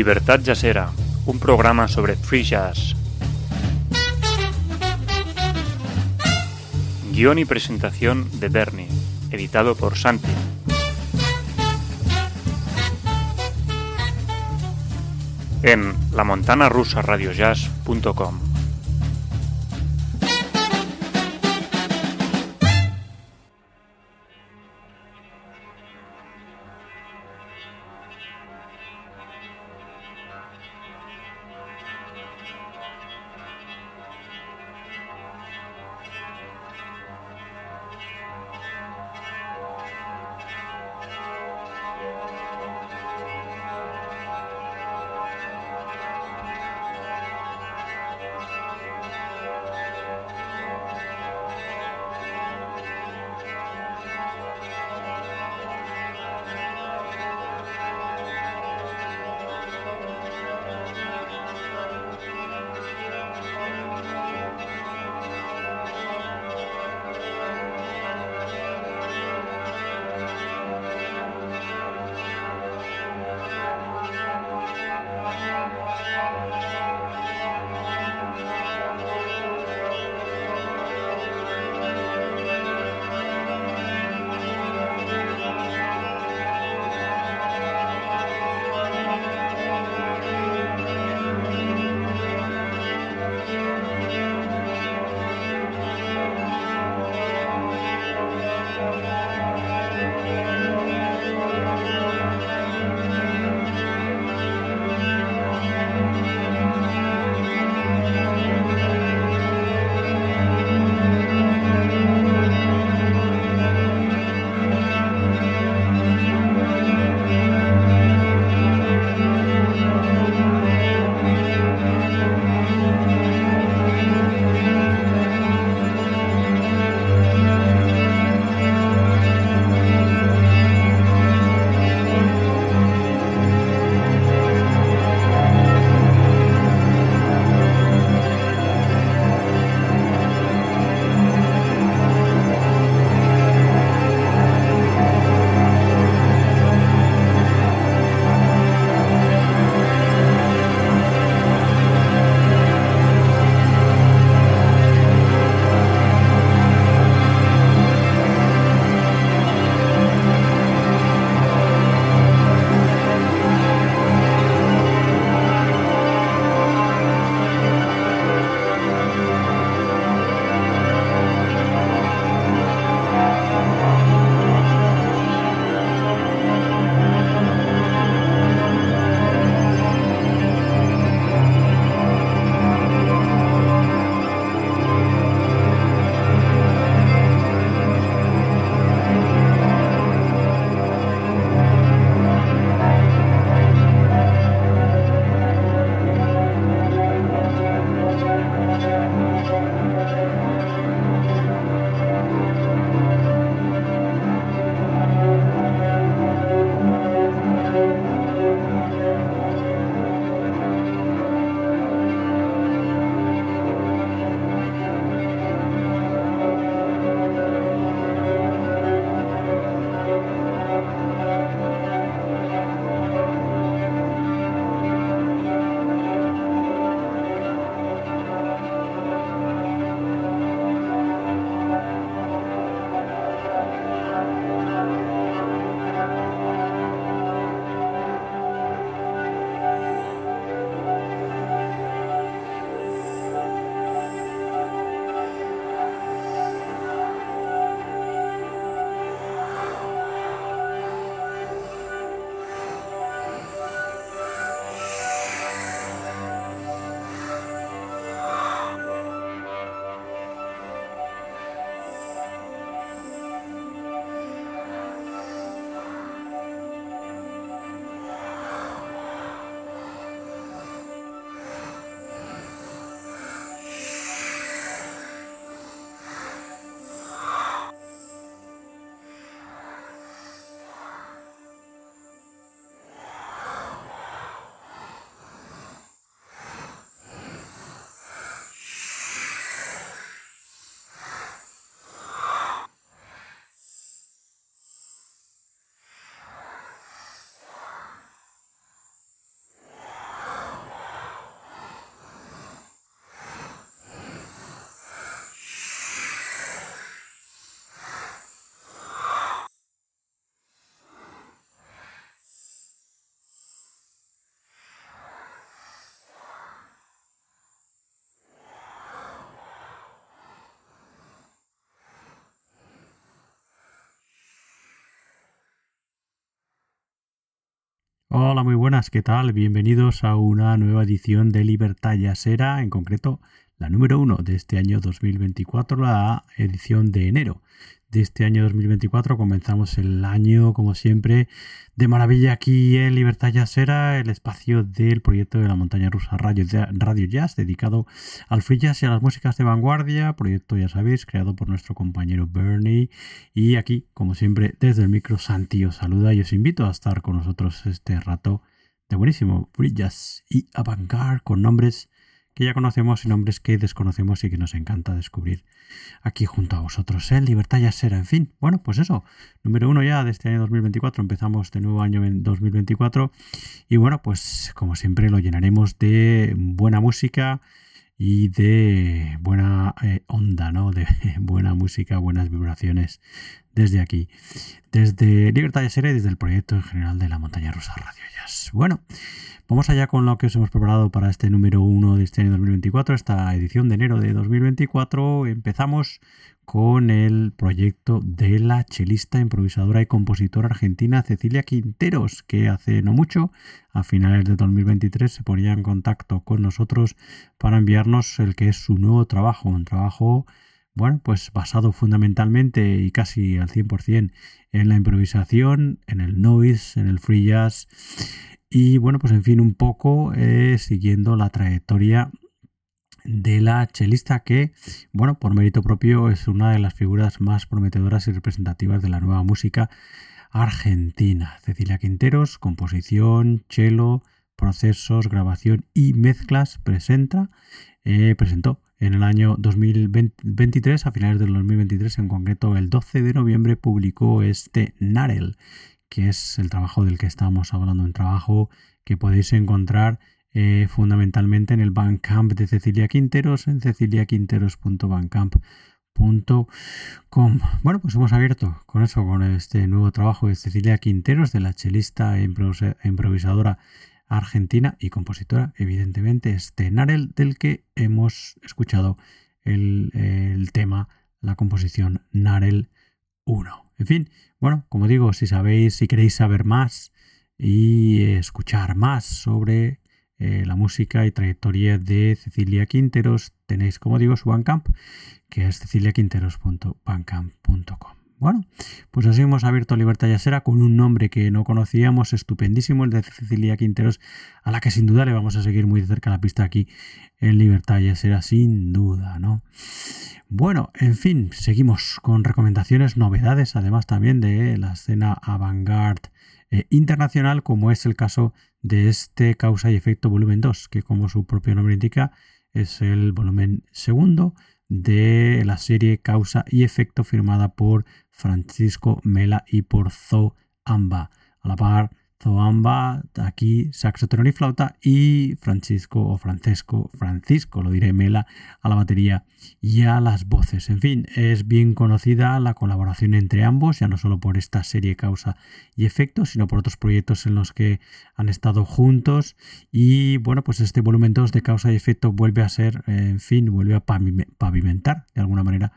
Libertad Jazzera, un programa sobre free jazz. Guión y presentación de Bernie, editado por Santi. En lamontanarusaradiojazz.com. Hola, muy buenas, ¿qué tal? Bienvenidos a una nueva edición de Libertad Yasera, en concreto la número uno de este año 2024, la edición de enero de este año 2024. Comenzamos el año, como siempre, de maravilla aquí en Libertad Jazzera, el espacio del proyecto de la montaña rusa Radio, Radio Jazz, dedicado al free jazz y a las músicas de vanguardia. Proyecto, ya sabéis, creado por nuestro compañero Bernie. Y aquí, como siempre, desde el micro, Santi os saluda y os invito a estar con nosotros este rato de buenísimo free jazz y avant con nombres ya conocemos y nombres que desconocemos y que nos encanta descubrir aquí junto a vosotros. En Libertad ya será, en fin. Bueno, pues eso, número uno ya de este año 2024. Empezamos de nuevo año 2024 y bueno, pues como siempre lo llenaremos de buena música y de buena eh, onda, ¿no? De buena música, buenas vibraciones desde aquí, desde Libertad será y desde el proyecto en general de la Montaña Rosa Radio Jazz. Bueno, Vamos allá con lo que os hemos preparado para este número 1 de este año 2024, esta edición de enero de 2024. Empezamos con el proyecto de la chelista, improvisadora y compositora argentina Cecilia Quinteros, que hace no mucho, a finales de 2023, se ponía en contacto con nosotros para enviarnos el que es su nuevo trabajo, un trabajo bueno, pues basado fundamentalmente y casi al 100% en la improvisación, en el noise, en el free jazz. Y bueno, pues en fin, un poco eh, siguiendo la trayectoria de la chelista que, bueno, por mérito propio es una de las figuras más prometedoras y representativas de la nueva música argentina. Cecilia Quinteros, composición, cello, procesos, grabación y mezclas, presenta, eh, presentó en el año 2023, a finales del 2023, en concreto el 12 de noviembre, publicó este Narel, que es el trabajo del que estamos hablando, un trabajo que podéis encontrar eh, fundamentalmente en el Bandcamp de Cecilia Quinteros, en ceciliaquinteros.bandcamp.com. Bueno, pues hemos abierto con eso, con este nuevo trabajo de Cecilia Quinteros, de la chelista e improvisadora argentina y compositora, evidentemente, este Narel, del que hemos escuchado el, el tema, la composición Narel 1. En fin, bueno, como digo, si sabéis, si queréis saber más y escuchar más sobre eh, la música y trayectoria de Cecilia Quinteros, tenéis, como digo, su Bandcamp, que es ceciliaquinteros.bandcamp.com. Bueno, pues así hemos abierto Libertad Yasera con un nombre que no conocíamos, estupendísimo, el de Cecilia Quinteros, a la que sin duda le vamos a seguir muy de cerca la pista aquí en Libertad Yasera, sin duda, ¿no? Bueno, en fin, seguimos con recomendaciones, novedades, además también de la escena avant-garde eh, internacional, como es el caso de este Causa y Efecto Volumen 2, que como su propio nombre indica, es el volumen segundo de la serie Causa y Efecto firmada por Francisco Mela y por Zo Amba. A la par, Zoamba, aquí saxo, tenor y flauta, y Francisco o Francesco, Francisco, lo diré, Mela, a la batería y a las voces. En fin, es bien conocida la colaboración entre ambos, ya no solo por esta serie Causa y Efecto, sino por otros proyectos en los que han estado juntos. Y bueno, pues este volumen 2 de Causa y Efecto vuelve a ser, en fin, vuelve a pavimentar de alguna manera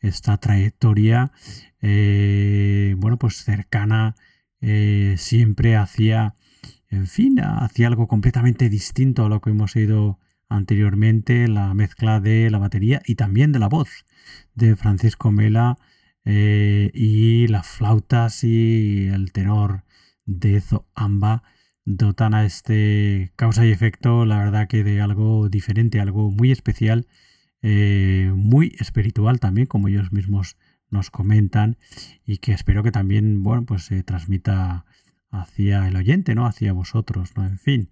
esta trayectoria, eh, bueno, pues cercana eh, siempre hacía, en fin, hacía algo completamente distinto a lo que hemos oído anteriormente, la mezcla de la batería y también de la voz de Francisco Mela eh, y las flautas y el tenor de Zoamba dotan a este causa y efecto, la verdad que de algo diferente, algo muy especial, eh, muy espiritual también, como ellos mismos nos comentan y que espero que también, bueno, pues se transmita hacia el oyente, ¿no? Hacia vosotros, ¿no? En fin,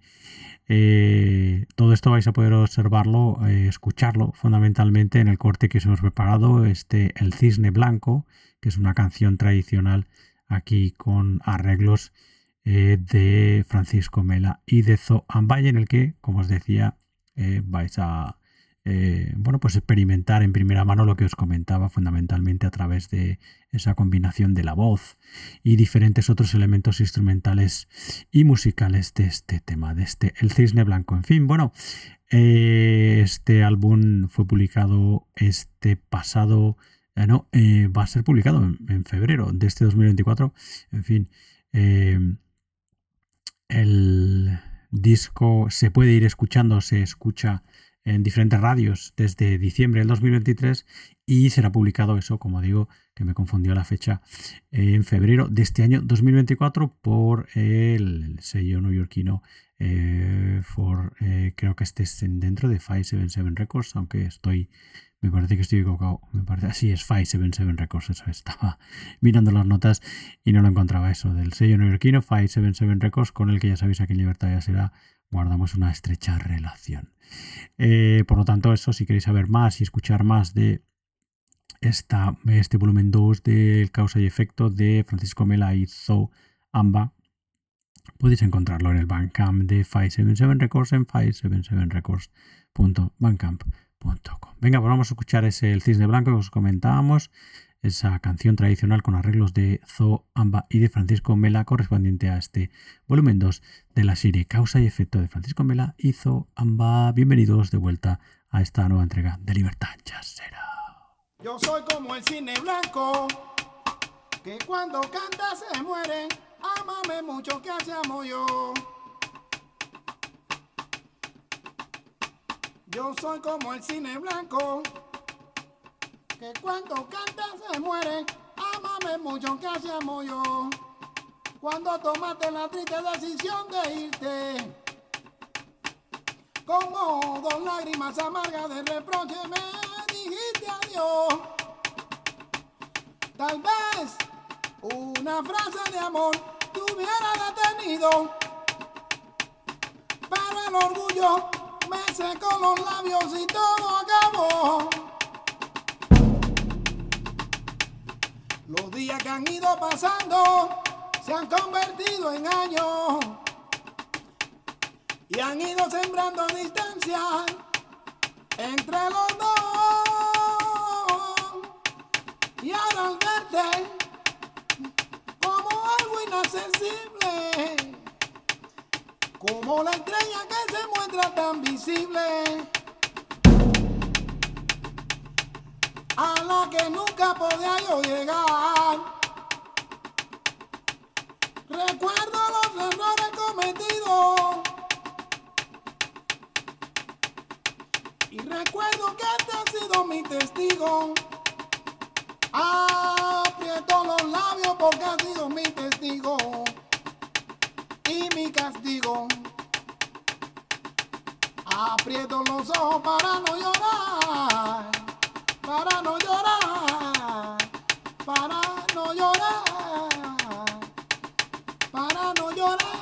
eh, todo esto vais a poder observarlo, eh, escucharlo fundamentalmente en el corte que os hemos preparado, este El Cisne Blanco, que es una canción tradicional aquí con arreglos eh, de Francisco Mela y de Zo Ambaye, en el que, como os decía, vais a eh, bueno, pues experimentar en primera mano lo que os comentaba fundamentalmente a través de esa combinación de la voz y diferentes otros elementos instrumentales y musicales de este tema, de este El Cisne Blanco. En fin, bueno, eh, este álbum fue publicado este pasado, eh, no, va a ser publicado en, febrero de este 2024. En fin, el disco se puede ir escuchando, se escucha en diferentes radios desde diciembre del 2023 y será publicado eso, como digo, que me confundió la fecha, en febrero de este año 2024 por el sello neoyorquino eh, for, eh, creo que este es dentro de 577 Records, aunque estoy, me parece que estoy equivocado, me parece, así es 577 Records, eso estaba mirando las notas y no lo encontraba eso, del sello neoyorquino 577 Records, con el que ya sabéis aquí en Libertad ya será, guardamos una estrecha relación. Eh, por lo tanto, eso, si queréis saber más y escuchar más de este volumen 2 del Causa y Efecto de Francisco Mela y Zo Amba, podéis encontrarlo en el Bandcamp de 577 Records en 577records.bandcamp.com. Venga, pues vamos a escuchar ese El Cisne Blanco que os comentábamos, esa canción tradicional con arreglos de Zo Amba y de Francisco Mela, correspondiente a este volumen 2 de la serie Causa y Efecto de Francisco Mela y Zo Amba. Bienvenidos de vuelta a esta nueva entrega de Libertad Jazzera. Yo soy como el cine blanco, que cuando canta se muere. Amame mucho que hacemos yo. Yo soy como el cine blanco, que cuando canta se muere. Amame mucho que hacemos yo. Cuando tomaste la triste decisión de irte, como dos lágrimas amargas de reproche me dijiste adiós. Tal vez una frase de amor te hubiera detenido, pero el orgullo me secó los labios y todo acabó. Los días que han ido pasando se han convertido en años y han ido sembrando distancia entre los dos. Y ahora al verte inaccesible, como la estrella que se muestra tan visible, a la que nunca podía yo llegar. Recuerdo los errores cometidos. Y recuerdo que este ha sido mi testigo. Aprieto los labios porque ha sido mi testigo y mi castigo. Aprieto los ojos para no llorar, para no llorar, para no llorar, para no llorar.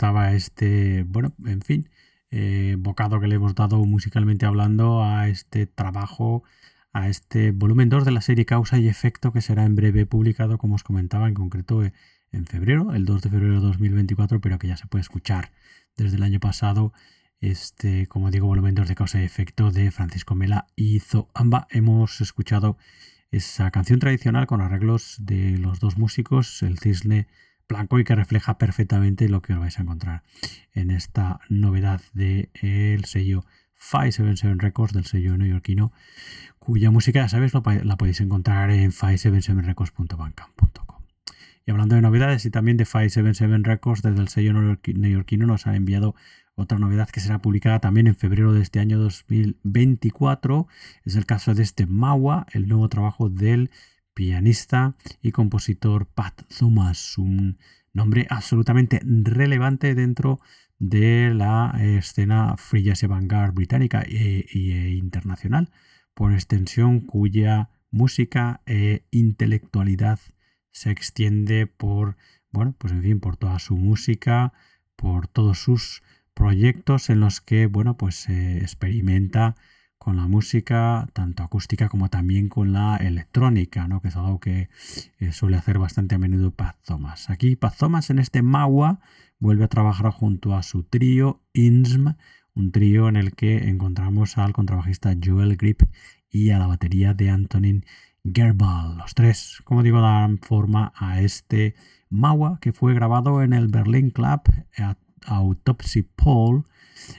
Estaba este, bueno, en fin, eh, bocado que le hemos dado musicalmente hablando a este trabajo, a este volumen 2 de la serie Causa y Efecto que será en breve publicado, como os comentaba, en concreto eh, en febrero, el 2 de febrero de 2024, pero que ya se puede escuchar desde el año pasado. Este, como digo, volumen 2 de Causa y Efecto de Francisco Mela y Zoamba. Hemos escuchado esa canción tradicional con arreglos de los dos músicos, el cisne blanco y que refleja perfectamente lo que vais a encontrar en esta novedad del el sello 577 Records del sello neoyorquino cuya música ya sabéis la podéis encontrar en 577records.bandcamp.com y hablando de novedades y también de 577 Records desde el sello neoyorquino nos ha enviado otra novedad que será publicada también en febrero de este año 2024 es el caso de este Mawa, el nuevo trabajo del pianista y compositor Pat Thomas, un nombre absolutamente relevante dentro de la escena free jazz vanguard británica e, e, internacional, por extensión cuya música e intelectualidad se extiende por, bueno, pues en fin, por toda su música, por todos sus proyectos en los que, bueno, pues se experimenta con la música, tanto acústica como también con la electrónica, ¿no? que es algo que eh, suele hacer bastante a menudo Paz Thomas. Aquí Paz Thomas en este Mawa vuelve a trabajar junto a su trío INSM, un trío en el que encontramos al contrabajista Joel Grip y a la batería de Antonin Gerbal. Los tres, como digo, dan forma a este Mawa que fue grabado en el Berlin Club Autopsy Paul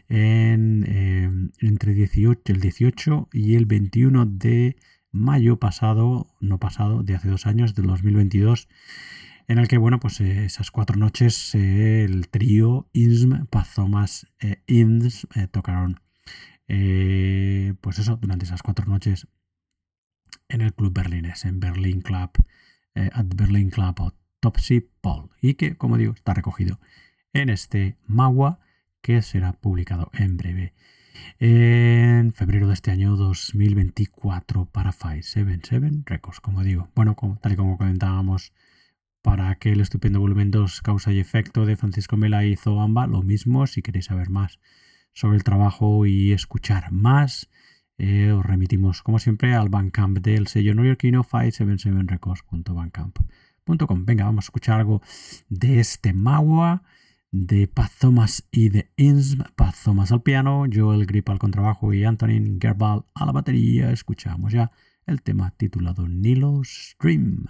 en, entre 18, el 18 y el 21 de mayo pasado, no pasado, de hace dos años, del 2022, en el que, bueno, pues eh, esas cuatro noches eh, el trío INSM, Pazomas e eh, tocaron, pues eso, durante esas cuatro noches en el club berlinés, en Berlin Club, at Berlin Club Autopsy Paul, y que, como digo, está recogido en este Magua que será publicado en breve en febrero de este año 2024 para 577 Records, como digo. Bueno, tal y como comentábamos para aquel estupendo volumen 2 Causa y Efecto de Francisco Mela y Zoamba, lo mismo, si queréis saber más sobre el trabajo y escuchar más, eh, os remitimos como siempre al Bandcamp del sello neoyorquino 577records.bandcamp.com. Venga, vamos a escuchar algo de este Magua de Paz Thomas y de Insm, Paz Thomas al piano, Joel Grip al contrabajo y Antonin Gerbal a la batería. Escuchamos ya el tema titulado Nilo Stream.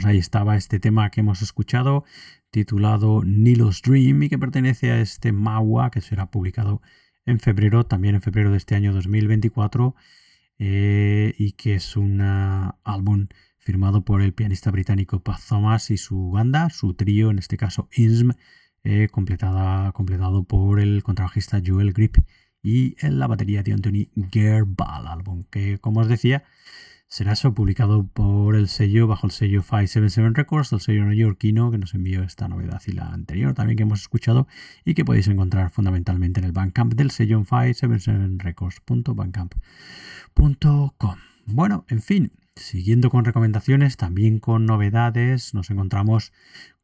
Pues ahí estaba este tema que hemos escuchado, titulado Nilo's Dream, y que pertenece a este Mawa, que será publicado en febrero, también en febrero de este año 2024, eh, y que es un álbum firmado por el pianista británico Pat Thomas y su banda, su trío, en este caso INSM, eh, completada, completado por el contrabajista Joel Grip y en la batería de Anthony Gerbal, álbum que, como os decía, será eso publicado por el sello, bajo el sello 577 Records, el sello neoyorquino que nos envió esta novedad y la anterior también que hemos escuchado y que podéis encontrar fundamentalmente en el Bandcamp del sello en 577records.bandcamp.com. Bueno, en fin, siguiendo con recomendaciones, también con novedades, nos encontramos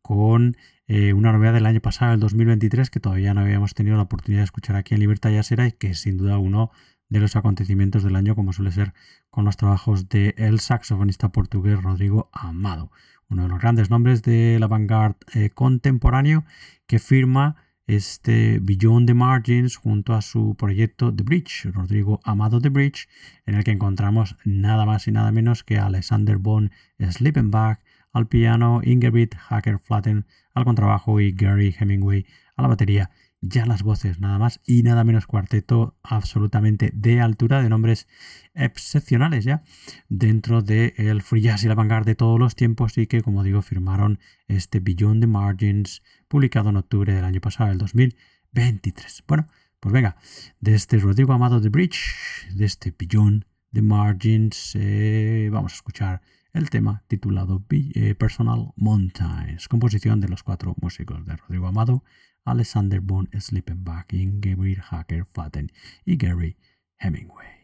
con eh, una novedad del año pasado, el 2023, que todavía no habíamos tenido la oportunidad de escuchar aquí en Libertad Yasera y que es sin duda uno de los acontecimientos del año, como suele ser con los trabajos del el saxofonista portugués Rodrigo Amado, uno de los grandes nombres de la vanguard eh, contemporáneo que firma este Beyond the Margins junto a su proyecto The Bridge, Rodrigo Amado The Bridge, en el que encontramos nada más y nada menos que Alexander Von Slippenbach al piano, Ingerbit Hacker Flatten al contrabajo y Gary Hemingway a la batería. Ya las voces, nada más y nada menos cuarteto absolutamente de altura, de nombres excepcionales ya, dentro del el free jazz y la vanguard de todos los tiempos y que, como digo, firmaron este Beyond the Margins, publicado en octubre del año pasado, el 2023. Bueno, pues venga, de este Rodrigo Amado de Bridge, de este Beyond the Margins, eh, vamos a escuchar el tema titulado eh, Personal Mountains, composición de los cuatro músicos de Rodrigo Amado, Alexander von Slippenbach, Gabriel Hacker Flatten y Gary Hemingway.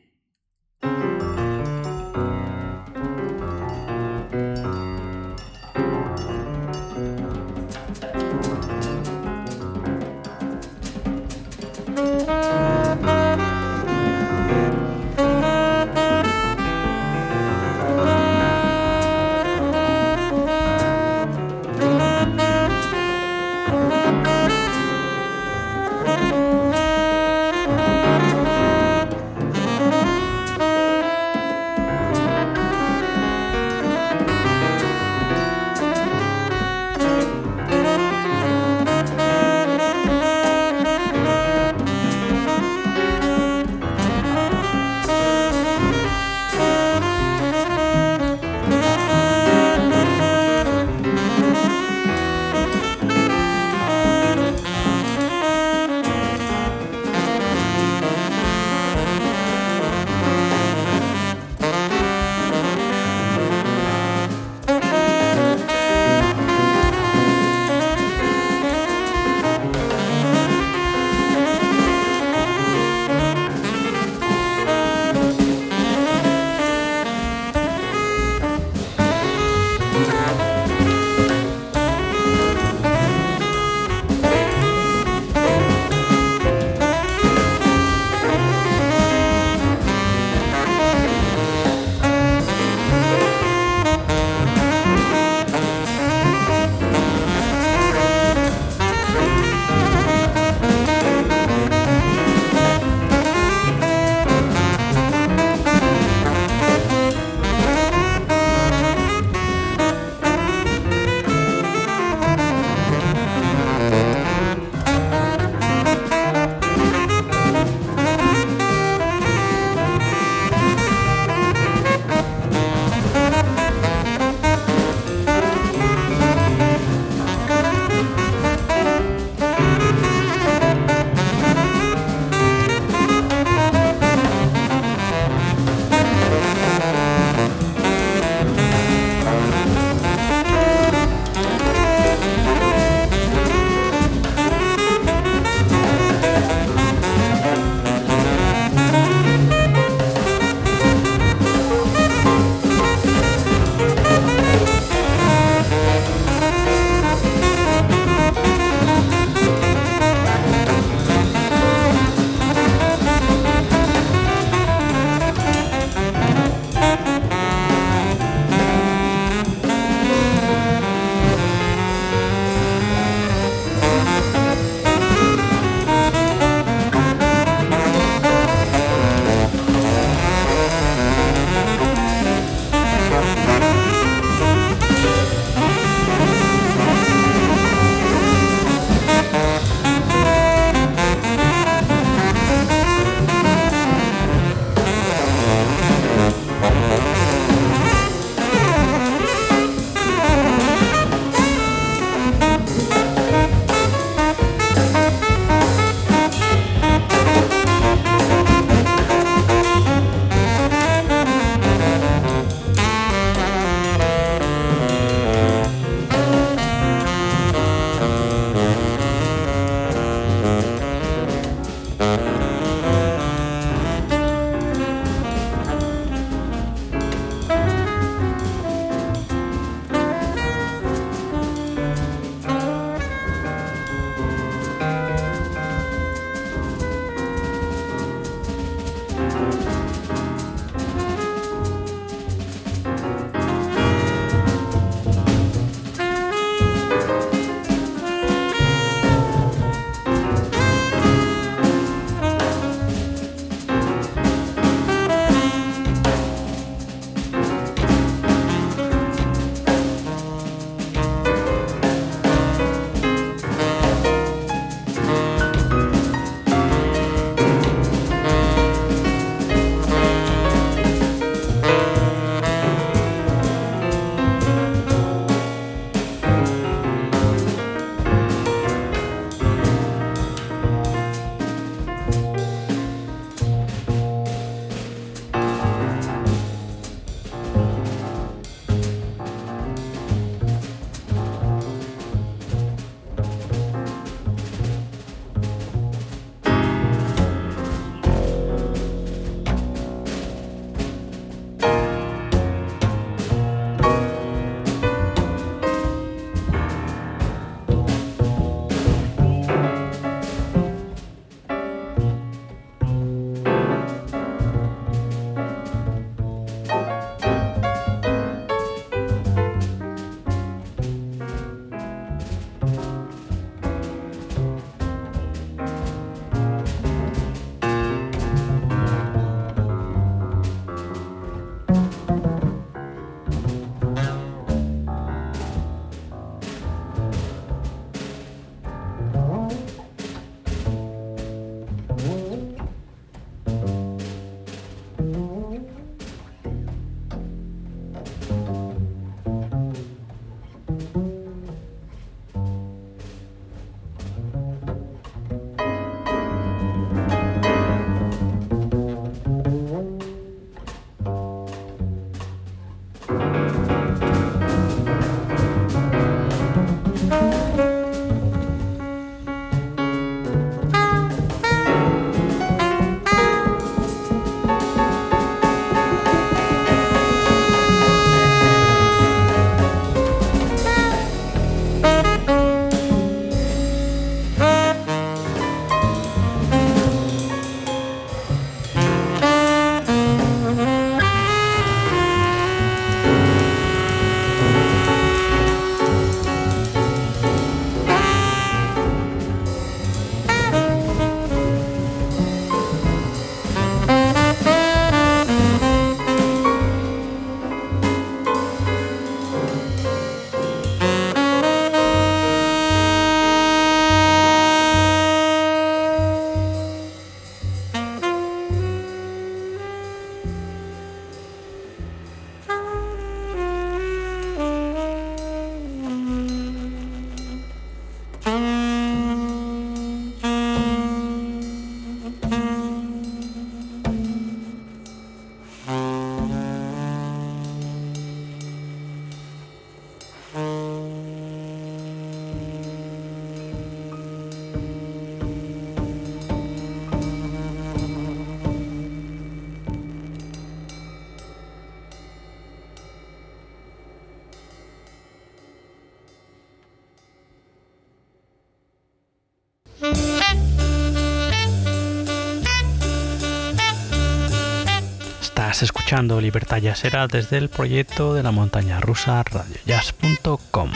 Estás escuchando Libertad Jazzera desde el proyecto de la montaña rusa radiojazz.com.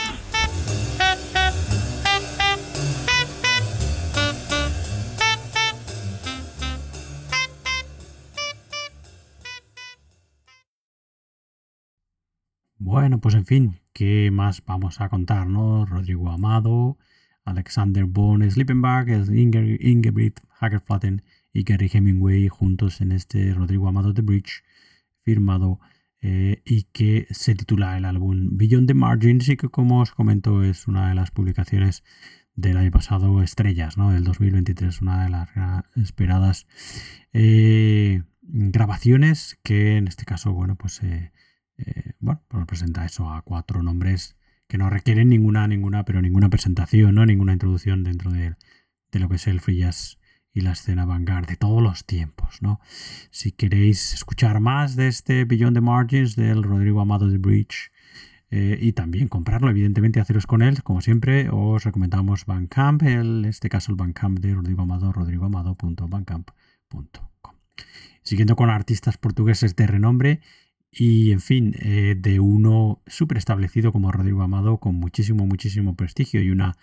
Bueno, pues en fin, ¿qué más vamos a contar, no? Rodrigo Amado, Alexander Von Slippenberg, Ingebrigt Hagerflatten y Gary Hemingway juntos en este Rodrigo Amado The Bridge firmado eh, y que se titula el álbum Beyond the Margins y que como os comento es una de las publicaciones del año pasado estrellas, ¿no? Del 2023, una de las esperadas eh, grabaciones que en este caso, bueno, pues, eh, bueno, pues presenta eso a cuatro nombres que no requieren ninguna, ninguna, pero ninguna presentación, ¿no? Ninguna introducción dentro de, de lo que es el free jazz y la escena vanguard de todos los tiempos. ¿no? Si queréis escuchar más de este Beyond the Margins del Rodrigo Amado de Bridge eh, y también comprarlo, evidentemente haceros con él, como siempre, os recomendamos Bandcamp, en este caso el Bandcamp de Rodrigo Amado, rodrigoamado.bandcamp.com. Siguiendo con artistas portugueses de renombre y, en fin, eh, de uno súper establecido como Rodrigo Amado, con muchísimo, muchísimo prestigio y una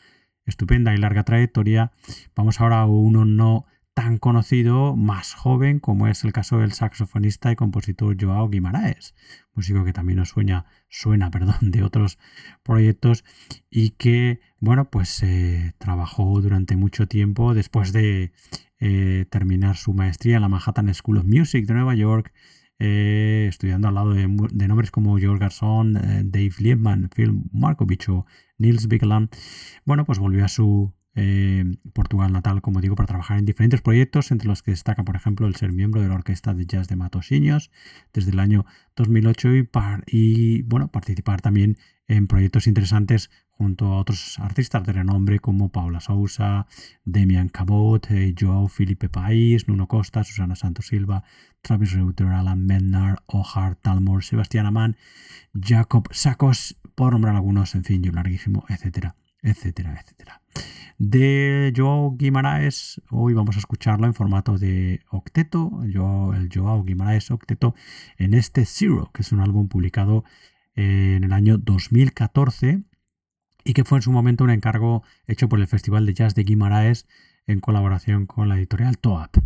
estupenda y larga trayectoria. Vamos ahora a uno no tan conocido, más joven, como es el caso del saxofonista y compositor Joao Guimaraes, músico que también nos sueña, suena perdón, de otros proyectos y que, bueno, pues eh, trabajó durante mucho tiempo después de eh, terminar su maestría en la Manhattan School of Music de Nueva York, eh, estudiando al lado de, nombres como George Garson, Dave Liebman, Phil Markovich o Nils Bigland, bueno, pues volvió a su eh, Portugal natal, como digo, para trabajar en diferentes proyectos, entre los que destaca, por ejemplo, el ser miembro de la Orquesta de Jazz de Matosiños desde el año 2008 y, y bueno, participar también en proyectos interesantes junto a otros artistas de renombre como Paula Sousa, Demian Cabot, eh, Joao Felipe País, Nuno Costa, Susana Santos Silva, Travis Reuter, Alan Mennar, Ohar Talmor, Sebastián Amán, Jacob Sacos, por nombrar algunos, en fin, yo larguísimo, etcétera, etcétera, etcétera. De Joao Guimaraes, hoy vamos a escucharlo en formato de octeto, el Joao Guimaraes octeto, en este Zero, que es un álbum publicado en el año 2014 y que fue en su momento un encargo hecho por el Festival de Jazz de Guimaraes en colaboración con la editorial Toap,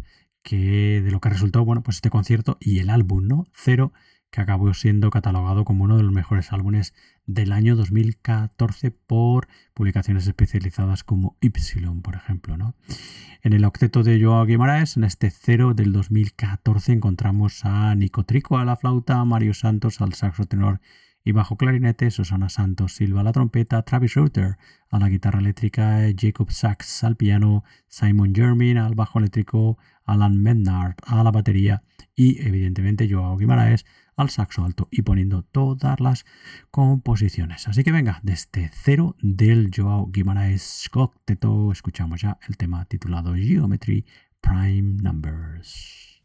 que de lo que resultó, bueno, pues este concierto y el álbum, ¿no? Cero, que acabó siendo catalogado como uno de los mejores álbumes del año 2014 por publicaciones especializadas como Y, por ejemplo. ¿no? En el octeto de Joao Guimaraes, en este cero del 2014, encontramos a Nico Trico a la flauta, Mario Santos al saxo tenor y bajo clarinete, Susana Santos Silva a la trompeta, Travis Reuter a la guitarra eléctrica, Jacob Sachs al piano, Simon Jermin al bajo eléctrico, Alan Menard a la batería y evidentemente Joao Guimaraes al saxo alto y poniendo todas las composiciones. Así que venga, desde cero del Joao Guimaraes Cocteto escuchamos ya el tema titulado Geometry Prime Numbers.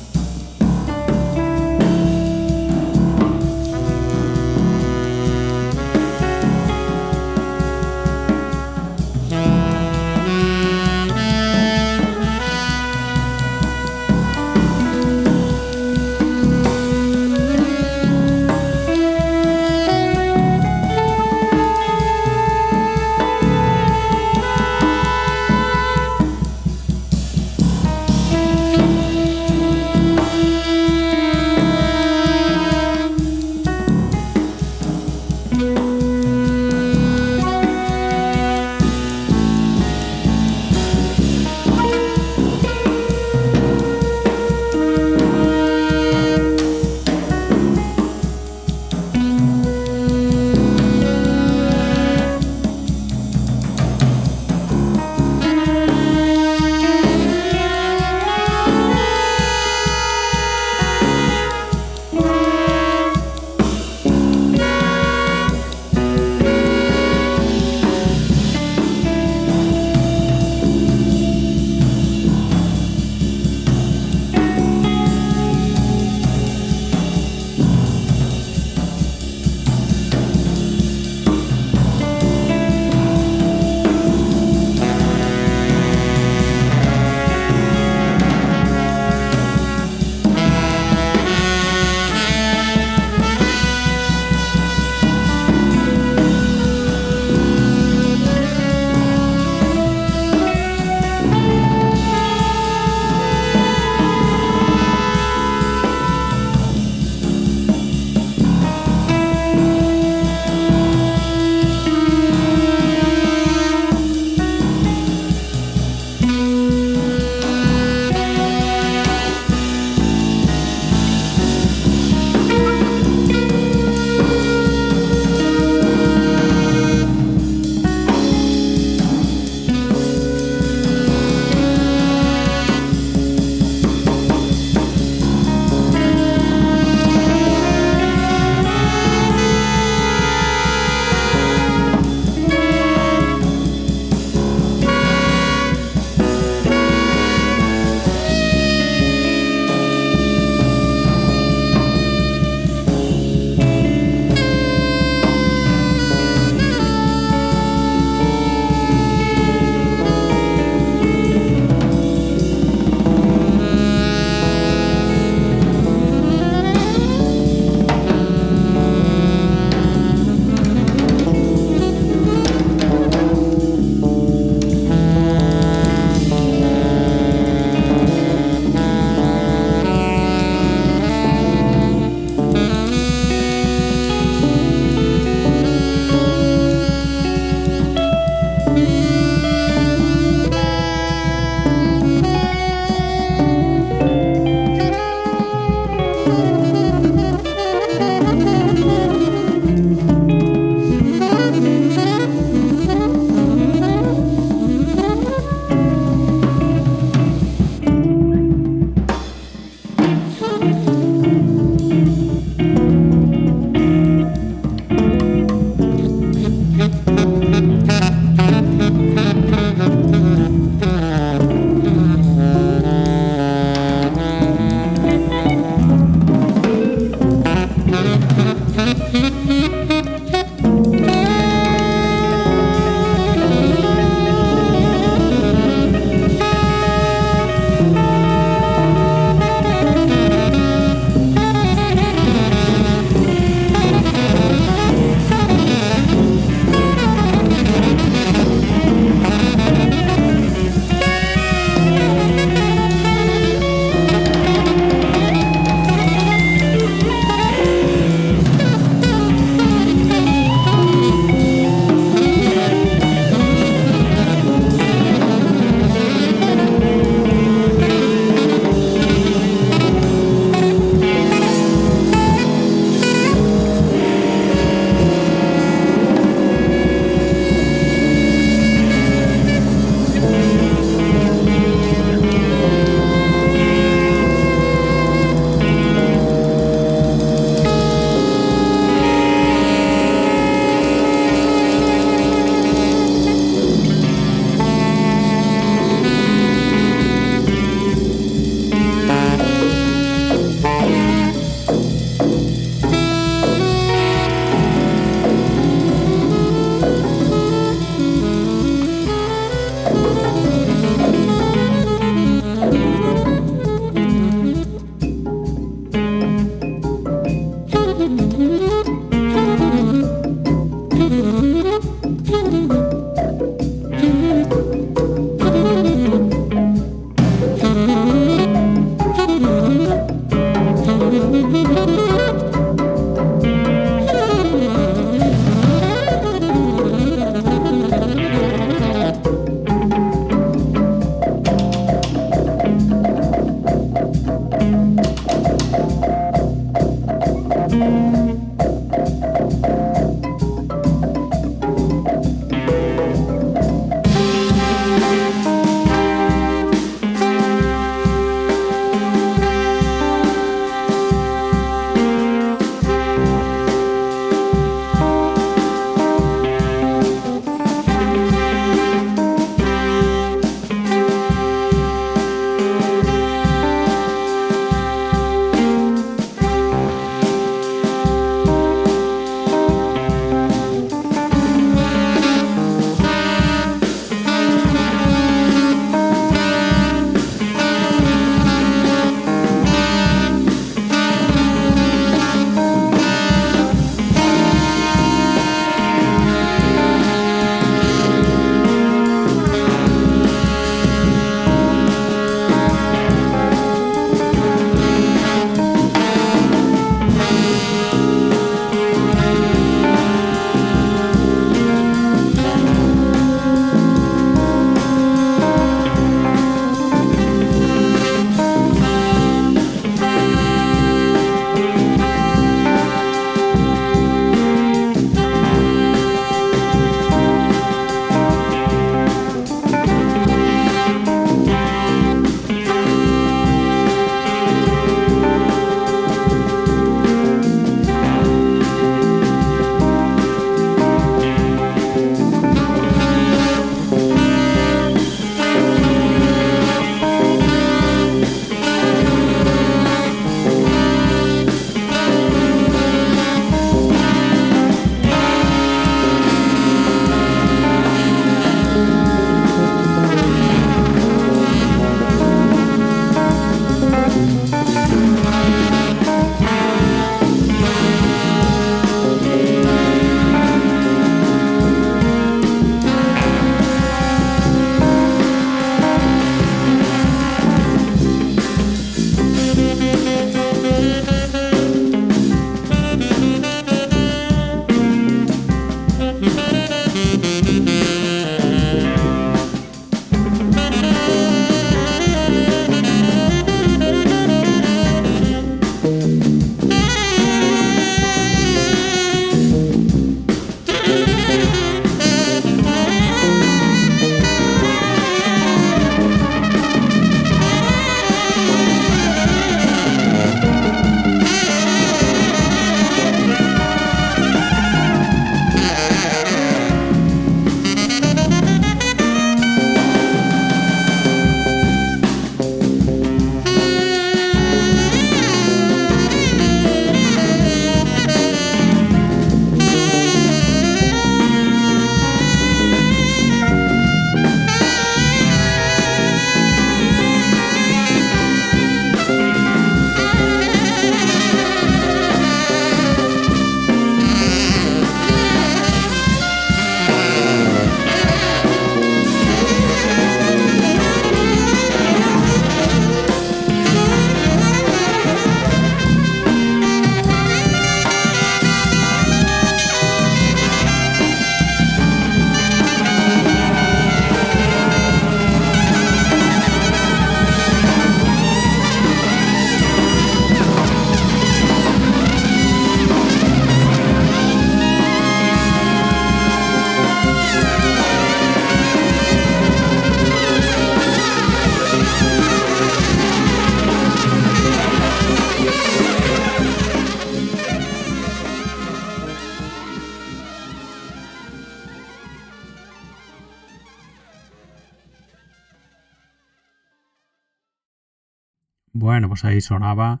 Pues ahí sonaba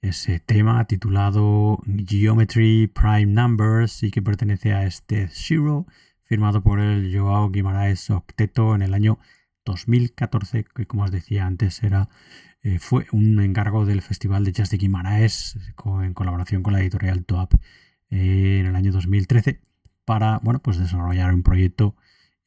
ese tema titulado Geometry Prime Numbers y que pertenece a este Zero, firmado por el Joao Guimaraes Octeto en el año 2014, que como os decía antes era eh, fue un encargo del Festival de Jazz de Guimaraes en colaboración con la editorial TOAP eh, en el año 2013 para bueno, pues desarrollar un proyecto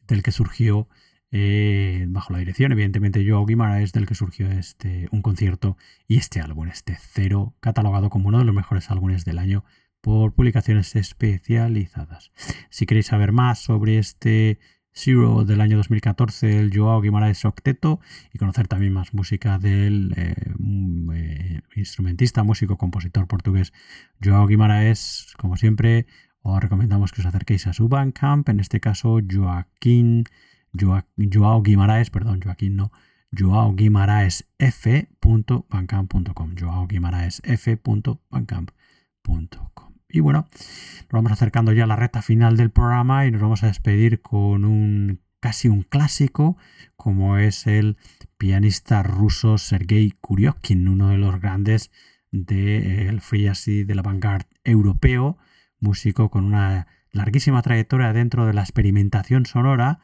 del que surgió eh, bajo la dirección, evidentemente, Joao Guimaraes, del que surgió este, un concierto y este álbum, este Cero, catalogado como uno de los mejores álbumes del año por publicaciones especializadas. Si queréis saber más sobre este Zero del año 2014, el Joao Guimaraes Octeto, y conocer también más música del eh, mm, eh, instrumentista, músico, compositor portugués Joao Guimaraes, como siempre, os recomendamos que os acerquéis a su Bandcamp, en este caso Joaquín Joao Guimaraes, perdón, Joaquín no, Joao Guimaraes F.bancamp.com, Joao Guimaraes F.bancamp.com. Y bueno, nos vamos acercando ya a la recta final del programa y nos vamos a despedir con un casi un clásico, como es el pianista ruso Sergei Kuryokhin, uno de los grandes del de free jazz de la vanguard europeo, músico con una larguísima trayectoria dentro de la experimentación sonora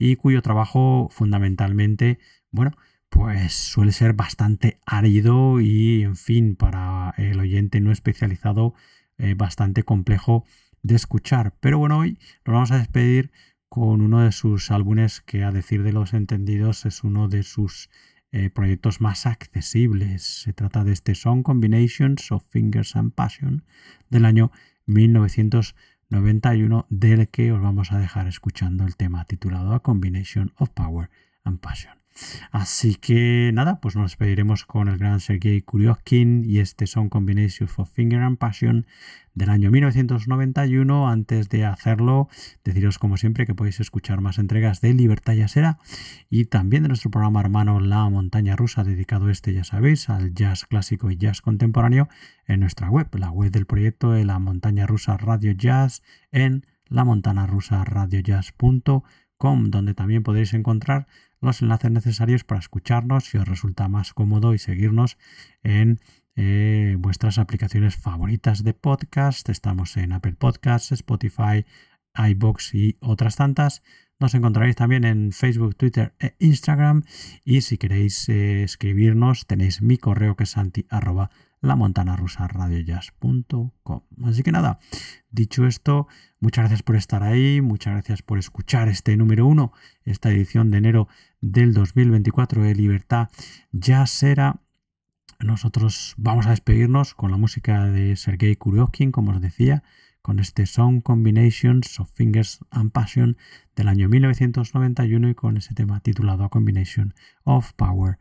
y cuyo trabajo fundamentalmente, bueno, pues suele ser bastante árido y, en fin, para el oyente no especializado, eh, bastante complejo de escuchar. Pero bueno, hoy nos vamos a despedir con uno de sus álbumes que, a decir de los entendidos, es uno de sus eh, proyectos más accesibles. Se trata de este Song Combinations of Fingers and Passion del año 1990. 91 del que os vamos a dejar escuchando el tema titulado A Combination of Power and Passion. Así que nada, pues nos despediremos con el gran Sergei Kuryokhin y este Song Combination for Finger and Passion del año 1991. Antes de hacerlo, deciros como siempre que podéis escuchar más entregas de Libertad Yasera y también de nuestro programa hermano La Montaña Rusa, dedicado este, ya sabéis, al jazz clásico y jazz contemporáneo en nuestra web, la web del proyecto de La Montaña Rusa Radio Jazz en la montana rusa donde también podéis encontrar los enlaces necesarios para escucharnos si os resulta más cómodo y seguirnos en eh, vuestras aplicaciones favoritas de podcast. Estamos en Apple Podcasts, Spotify, iBox y otras tantas. Nos encontraréis también en Facebook, Twitter e Instagram. Y si queréis eh, escribirnos, tenéis mi correo que es santi la montana rusa. Así que nada, dicho esto, muchas gracias por estar ahí, muchas gracias por escuchar este número uno, esta edición de enero del 2024 de Libertad será. Nosotros vamos a despedirnos con la música de Sergei Kuryokhin, como os decía, con este Song Combinations of Fingers and Passion del año 1991 y con ese tema titulado A Combination of Power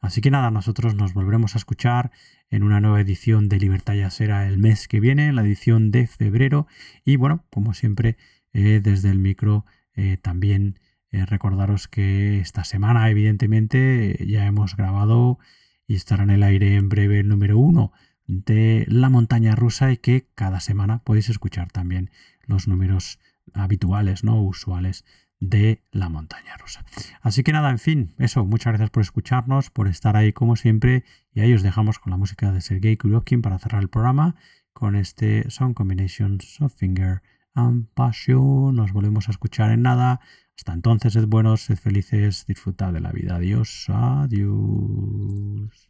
Así que nada, nosotros nos volveremos a escuchar en una nueva edición de Libertad Ya será el mes que viene, la edición de febrero. Y bueno, como siempre, eh, desde el micro eh, también eh, recordaros que esta semana, evidentemente, ya hemos grabado y estará en el aire en breve el número uno de La Montaña Rusa y que cada semana podéis escuchar también los números habituales, no usuales de la montaña rusa. Así que nada, en fin, eso, muchas gracias por escucharnos, por estar ahí como siempre, y ahí os dejamos con la música de Sergei Kurokin para cerrar el programa con este Song Combinations of Finger and Passion. Nos volvemos a escuchar en nada. Hasta entonces, sed buenos, sed felices, disfrutad de la vida. Adiós, adiós.